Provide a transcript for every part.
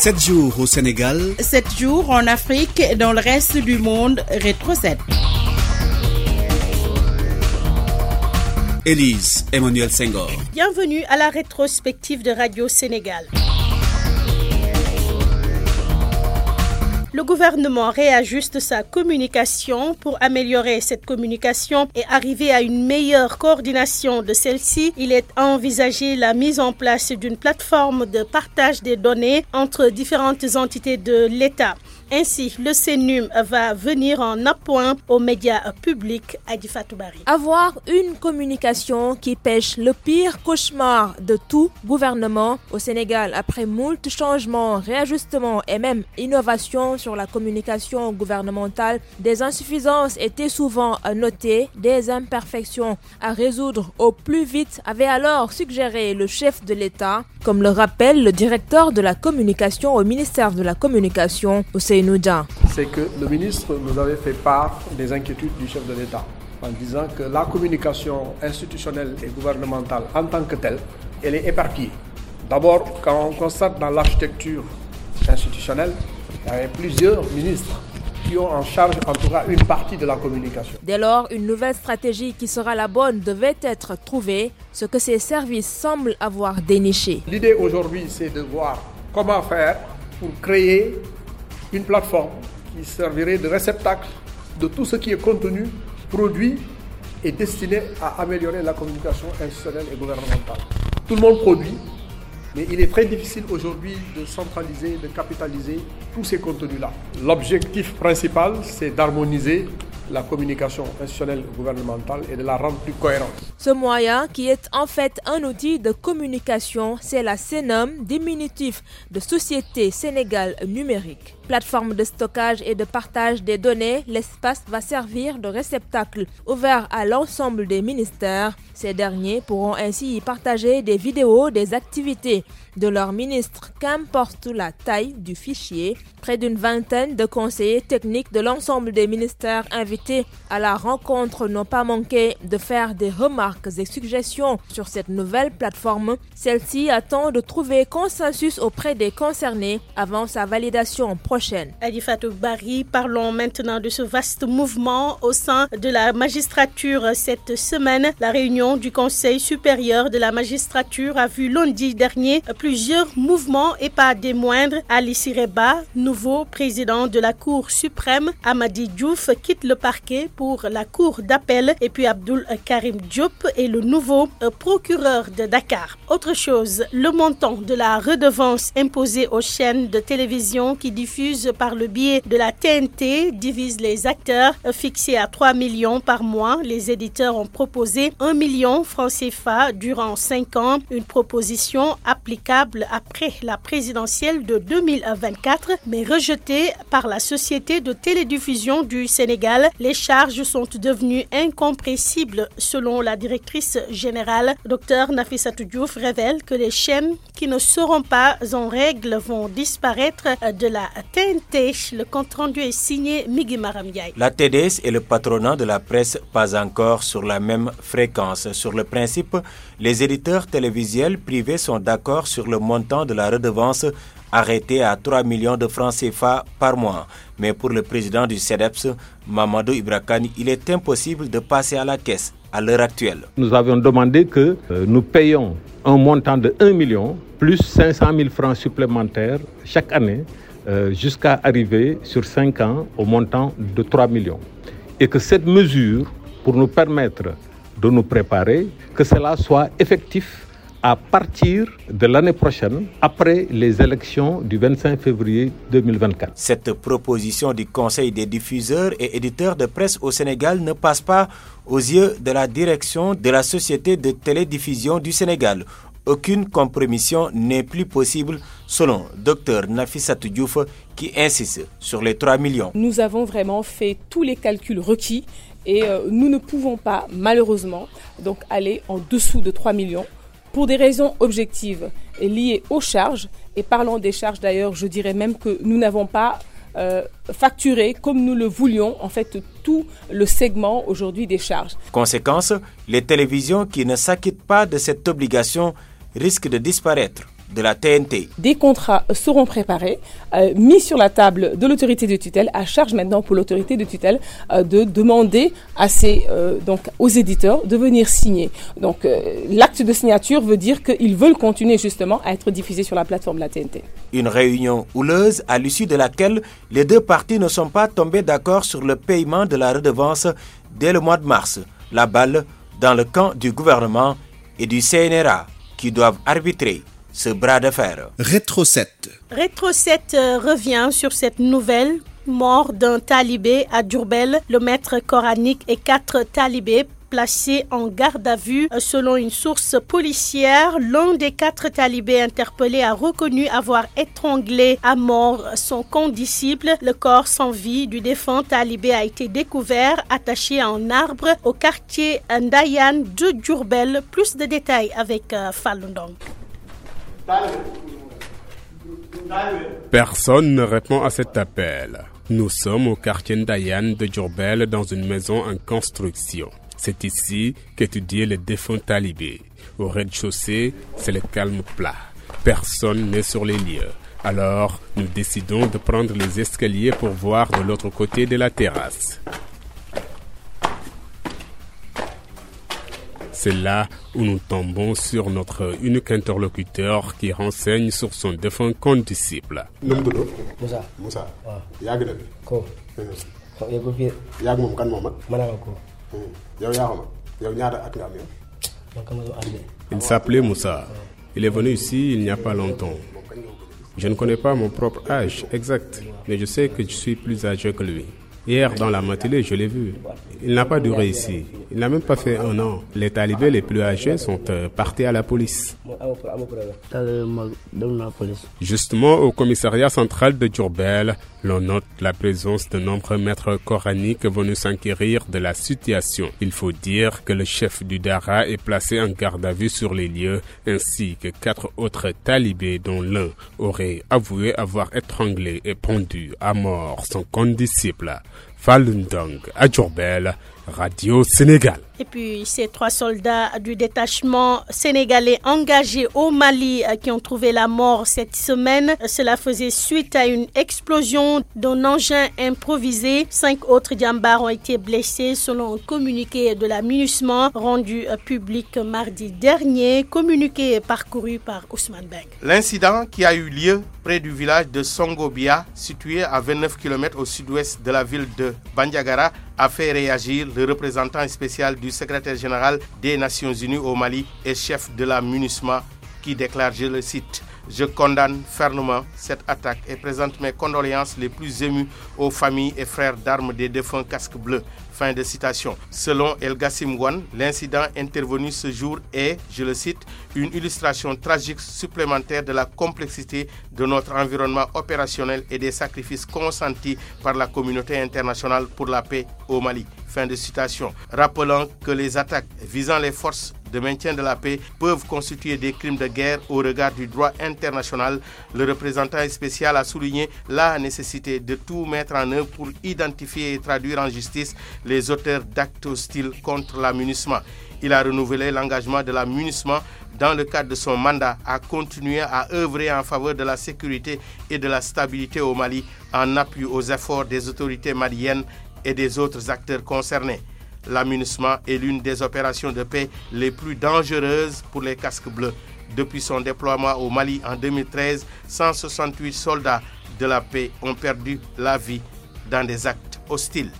7 jours au Sénégal. 7 jours en Afrique et dans le reste du monde. Rétro 7. Élise Emmanuel Senghor. Bienvenue à la rétrospective de Radio Sénégal. Le gouvernement réajuste sa communication pour améliorer cette communication et arriver à une meilleure coordination de celle-ci. Il est envisagé la mise en place d'une plateforme de partage des données entre différentes entités de l'État. Ainsi, le CENUM va venir en appoint aux médias publics à Difatubari. Avoir une communication qui pêche le pire cauchemar de tout gouvernement au Sénégal après moult changements, réajustements et même innovations sur la communication gouvernementale, des insuffisances étaient souvent notées, des imperfections à résoudre au plus vite avait alors suggéré le chef de l'État, comme le rappelle le directeur de la communication au ministère de la Communication, C'est que le ministre nous avait fait part des inquiétudes du chef de l'État en disant que la communication institutionnelle et gouvernementale en tant que telle, elle est éparpillée. D'abord, quand on constate dans l'architecture institutionnelle, il y avait plusieurs ministres qui ont en charge en tout cas une partie de la communication. Dès lors, une nouvelle stratégie qui sera la bonne devait être trouvée, ce que ces services semblent avoir déniché. L'idée aujourd'hui, c'est de voir comment faire pour créer une plateforme qui servirait de réceptacle de tout ce qui est contenu, produit et destiné à améliorer la communication institutionnelle et gouvernementale. Tout le monde produit, mais il est très difficile aujourd'hui de centraliser, de capitaliser tous ces contenus-là. L'objectif principal, c'est d'harmoniser la communication institutionnelle gouvernementale et de la rendre plus cohérente. Ce moyen, qui est en fait un outil de communication, c'est la CENOM, diminutif de Société Sénégal Numérique. Plateforme de stockage et de partage des données, l'espace va servir de réceptacle ouvert à l'ensemble des ministères. Ces derniers pourront ainsi y partager des vidéos des activités de leurs ministres, qu'importe la taille du fichier. Près d'une vingtaine de conseillers techniques de l'ensemble des ministères invités à la rencontre n'ont pas manqué de faire des remarques et suggestions sur cette nouvelle plateforme. Celle-ci attend de trouver consensus auprès des concernés avant sa validation prochaine. Adifatou Bari, parlons maintenant de ce vaste mouvement au sein de la magistrature cette semaine. La réunion du Conseil supérieur de la magistrature a vu lundi dernier plusieurs mouvements et pas des moindres. Ali Sireba, nouveau président de la Cour suprême, Amadi Diouf quitte le parquet pour la Cour d'appel et puis Abdul Karim Diop est le nouveau procureur de Dakar. Autre chose, le montant de la redevance imposée aux chaînes de télévision qui diffusent par le biais de la TNT divise les acteurs fixé à 3 millions par mois. Les éditeurs ont proposé 1 million francs CFA durant 5 ans, une proposition applicable après la présidentielle de 2024 mais rejetée par la Société de télédiffusion du Sénégal. Les charges sont devenues incompressibles selon la directrice générale. Dr Nafissatou Diouf révèle que les chaînes qui ne seront pas en règle vont disparaître de la TNT. Le compte rendu est signé Migi Maramdiaye. La TDS et le patronat de la presse pas encore sur la même fréquence. Sur le principe, les éditeurs télévisuels privés sont d'accord sur le montant de la redevance arrêté à 3 millions de francs CFA par mois. Mais pour le président du CEDEPS, Mamadou Ibrakani, il est impossible de passer à la caisse à l'heure actuelle. Nous avions demandé que euh, nous payons un montant de 1 million plus 500 000 francs supplémentaires chaque année euh, jusqu'à arriver sur 5 ans au montant de 3 millions. Et que cette mesure, pour nous permettre de nous préparer, que cela soit effectif à partir de l'année prochaine, après les élections du 25 février 2024. Cette proposition du Conseil des diffuseurs et éditeurs de presse au Sénégal ne passe pas aux yeux de la direction de la Société de télédiffusion du Sénégal. Aucune compromission n'est plus possible selon Dr Nafissatou Diouf qui insiste sur les 3 millions. Nous avons vraiment fait tous les calculs requis et euh, nous ne pouvons pas malheureusement donc aller en dessous de 3 millions pour des raisons objectives liées aux charges. Et parlant des charges d'ailleurs, je dirais même que nous n'avons pas euh, facturé comme nous le voulions en fait tout le segment aujourd'hui des charges. Conséquence, les télévisions qui ne s'acquittent pas de cette obligation risquent de disparaître de la TNT. Des contrats seront préparés, euh, mis sur la table de l'autorité de tutelle, à charge maintenant pour l'autorité de tutelle euh, de demander à euh, donc, aux éditeurs de venir signer. Donc l'acte de signature veut dire qu'ils veulent continuer justement à être diffusés sur la plateforme de la TNT. Une réunion houleuse à l'issue de laquelle les deux parties ne sont pas tombées d'accord sur le paiement de la redevance dès le mois de mars. La balle dans le camp du gouvernement et du CNRA qui doivent arbitrer ce bras de fer. Rétro 7. Rétro 7 euh, revient sur cette nouvelle mort d'un talibé à Djurbel, le maître coranique et quatre talibés placé en garde à vue. Selon une source policière, l'un des quatre talibés interpellés a reconnu avoir étranglé à mort son condisciple. Le corps sans vie du défunt talibé a été découvert attaché à un arbre au quartier Ndayan de Djurbel. Plus de détails avec euh, Falundong. Personne ne répond à cet appel. Nous sommes au quartier Ndayan de Djurbel dans une maison en construction. C'est ici qu'étudiait le défunt talibé. Au rez-de-chaussée, c'est le calme plat. Personne n'est sur les lieux. Alors, nous décidons de prendre les escaliers pour voir de l'autre côté de la terrasse. C'est là où nous tombons sur notre unique interlocuteur qui renseigne sur son défunt condisciple. Moussa. Moussa. Ko. Il s'appelait Moussa. Il est venu ici il n'y a pas longtemps. Je ne connais pas mon propre âge exact, mais je sais que je suis plus âgé que lui. Hier, dans la matinée, je l'ai vu. Il n'a pas duré ici. Il n'a même pas fait un an. Les talibés les plus âgés sont euh, partis à la police. Justement, au commissariat central de Djurbel, l'on note la présence de nombreux maîtres coraniques venus s'inquérir de la situation. Il faut dire que le chef du Dara est placé en garde à vue sur les lieux, ainsi que quatre autres talibés dont l'un aurait avoué avoir étranglé et pendu à mort son condisciple. Falundong à Djurbel, Radio Sénégal. Et puis ces trois soldats du détachement sénégalais engagés au Mali euh, qui ont trouvé la mort cette semaine. Cela faisait suite à une explosion d'un engin improvisé. Cinq autres diambars ont été blessés selon un communiqué de la MINUSMA rendu euh, public mardi dernier, communiqué parcouru par Ousmane Beng. L'incident qui a eu lieu près du village de Songobia, situé à 29 km au sud-ouest de la ville de Bandiagara, a fait réagir le représentant spécial du secrétaire général des Nations Unies au Mali et chef de la MINUSMA qui déclare, je le cite, je condamne fermement cette attaque et présente mes condoléances les plus émues aux familles et frères d'armes des défunts casques bleus. Fin de citation. Selon El Gassim l'incident intervenu ce jour est, je le cite, une illustration tragique supplémentaire de la complexité de notre environnement opérationnel et des sacrifices consentis par la communauté internationale pour la paix au Mali. Fin de citation. Rappelant que les attaques visant les forces de maintien de la paix peuvent constituer des crimes de guerre au regard du droit international, le représentant spécial a souligné la nécessité de tout mettre en œuvre pour identifier et traduire en justice les auteurs d'actes hostiles contre la Il a renouvelé l'engagement de la dans le cadre de son mandat à continuer à œuvrer en faveur de la sécurité et de la stabilité au Mali en appui aux efforts des autorités maliennes et des autres acteurs concernés. L'amunissement est l'une des opérations de paix les plus dangereuses pour les casques bleus. Depuis son déploiement au Mali en 2013, 168 soldats de la paix ont perdu la vie dans des actes hostiles.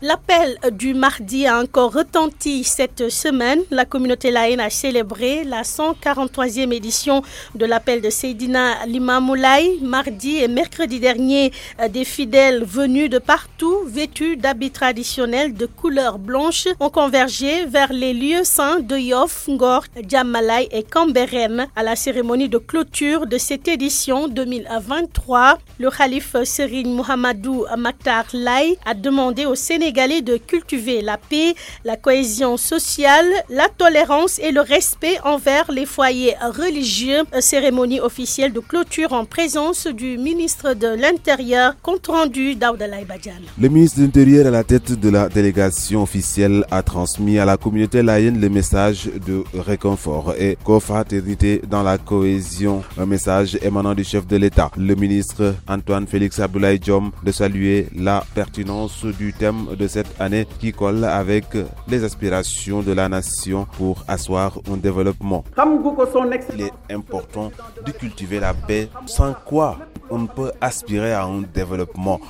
L'appel du mardi a encore retenti cette semaine. La communauté laïne a célébré la 143e édition de l'appel de Seydina Limamoulaye. Mardi et mercredi dernier, euh, des fidèles venus de partout, vêtus d'habits traditionnels de couleur blanche, ont convergé vers les lieux saints de Yof, Ngor, Djamalai et Camberen à la cérémonie de clôture de cette édition 2023. Le calife Serine Mohamedou Maktar Lai a demandé au Sénégal Sénégalais de cultiver la paix, la cohésion sociale, la tolérance et le respect envers les foyers religieux. Cérémonie officielle de clôture en présence du ministre de l'Intérieur, compte rendu d'Aoudalaï Badian. Le ministre de l'Intérieur à la tête de la délégation officielle a transmis à la communauté laïenne le message de réconfort et confraternité dans la cohésion. Un message émanant du chef de l'État, le ministre Antoine Félix Abdoulaye Diom, de saluer la pertinence du thème de cette année qui colle avec les aspirations de la nation pour asseoir un développement. Il est important de cultiver la paix sans quoi on ne peut aspirer à un développement.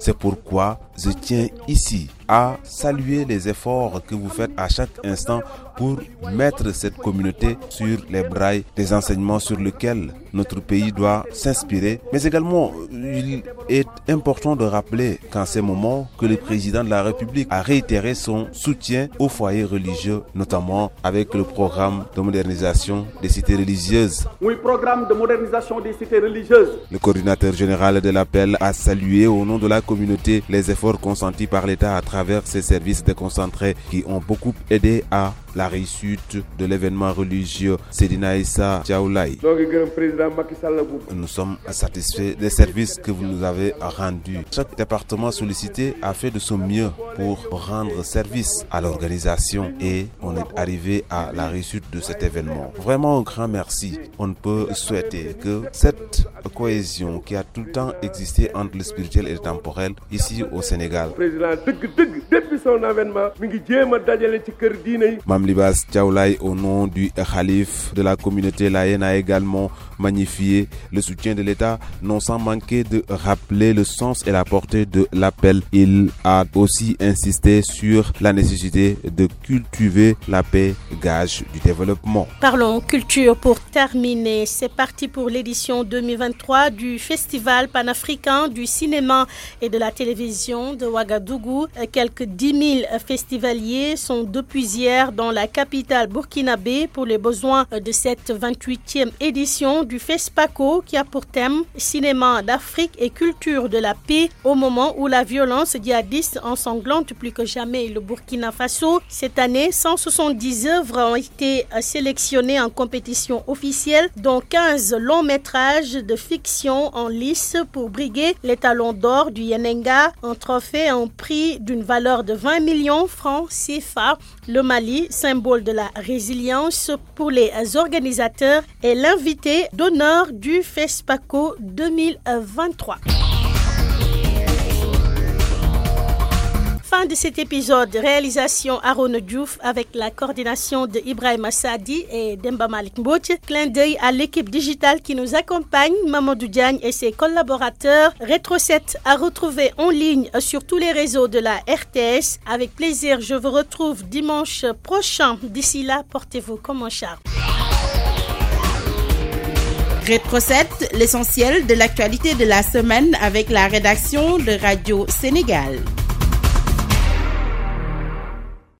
C'est pourquoi je tiens ici à saluer les efforts que vous faites à chaque instant pour mettre cette communauté sur les brailles des enseignements sur lesquels notre pays doit s'inspirer. Mais également, il est important de rappeler qu'en ces moments que le président de la République a réitéré son soutien aux foyers religieux, notamment avec le programme de modernisation des cités religieuses. Oui, programme de modernisation des cités religieuses. Le coordinateur général de l'appel a salué au nom de la communauté les efforts consentis par l'État à travers ses services déconcentrés qui ont beaucoup aidé à la réussite de l'événement religieux Sedina Issa. Nous sommes satisfaits des services que vous nous avez rendus. Chaque département sollicité a fait de son mieux pour rendre service à l'organisation et on est arrivé à la réussite de cet événement. Vraiment un grand merci. On ne peut souhaiter que cette cohésion qui a tout le temps existé entre le spirituel et le temporel ici au Sénégal. Mam Libas Tchaoulaï, au nom du Khalif de la communauté laïenne, a également magnifié le soutien de l'État, non sans manquer de rappeler le sens et la portée de l'appel. Il a aussi insisté sur la nécessité de cultiver la paix, gage du développement. Parlons culture pour terminer. C'est parti pour l'édition 2023 du Festival panafricain du cinéma et de la télévision de Ouagadougou. Quelques 10 000 festivaliers sont depuis hier dans la capitale burkinabé pour les besoins de cette 28e édition du FESPACO qui a pour thème cinéma d'Afrique et culture de la paix au moment où la violence djihadiste ensanglante plus que jamais le Burkina Faso. Cette année, 170 œuvres ont été sélectionnées en compétition officielle, dont 15 longs métrages de fiction en lice pour briguer les talons d'or du Yenenga, un trophée en prix d'une valeur de 20 millions francs CFA. Le Mali, symbole de la résilience pour les organisateurs, est l'invité d'honneur du FESPACO 2023. Fin de cet épisode, réalisation Aaron Diouf avec la coordination de Ibrahim Assadi et Demba Malik Mbouch. Clin d'œil à l'équipe digitale qui nous accompagne, Mamadou Diagne et ses collaborateurs. Rétro 7 à retrouver en ligne sur tous les réseaux de la RTS. Avec plaisir, je vous retrouve dimanche prochain. D'ici là, portez-vous comme un char. Rétro 7, l'essentiel de l'actualité de la semaine avec la rédaction de Radio Sénégal.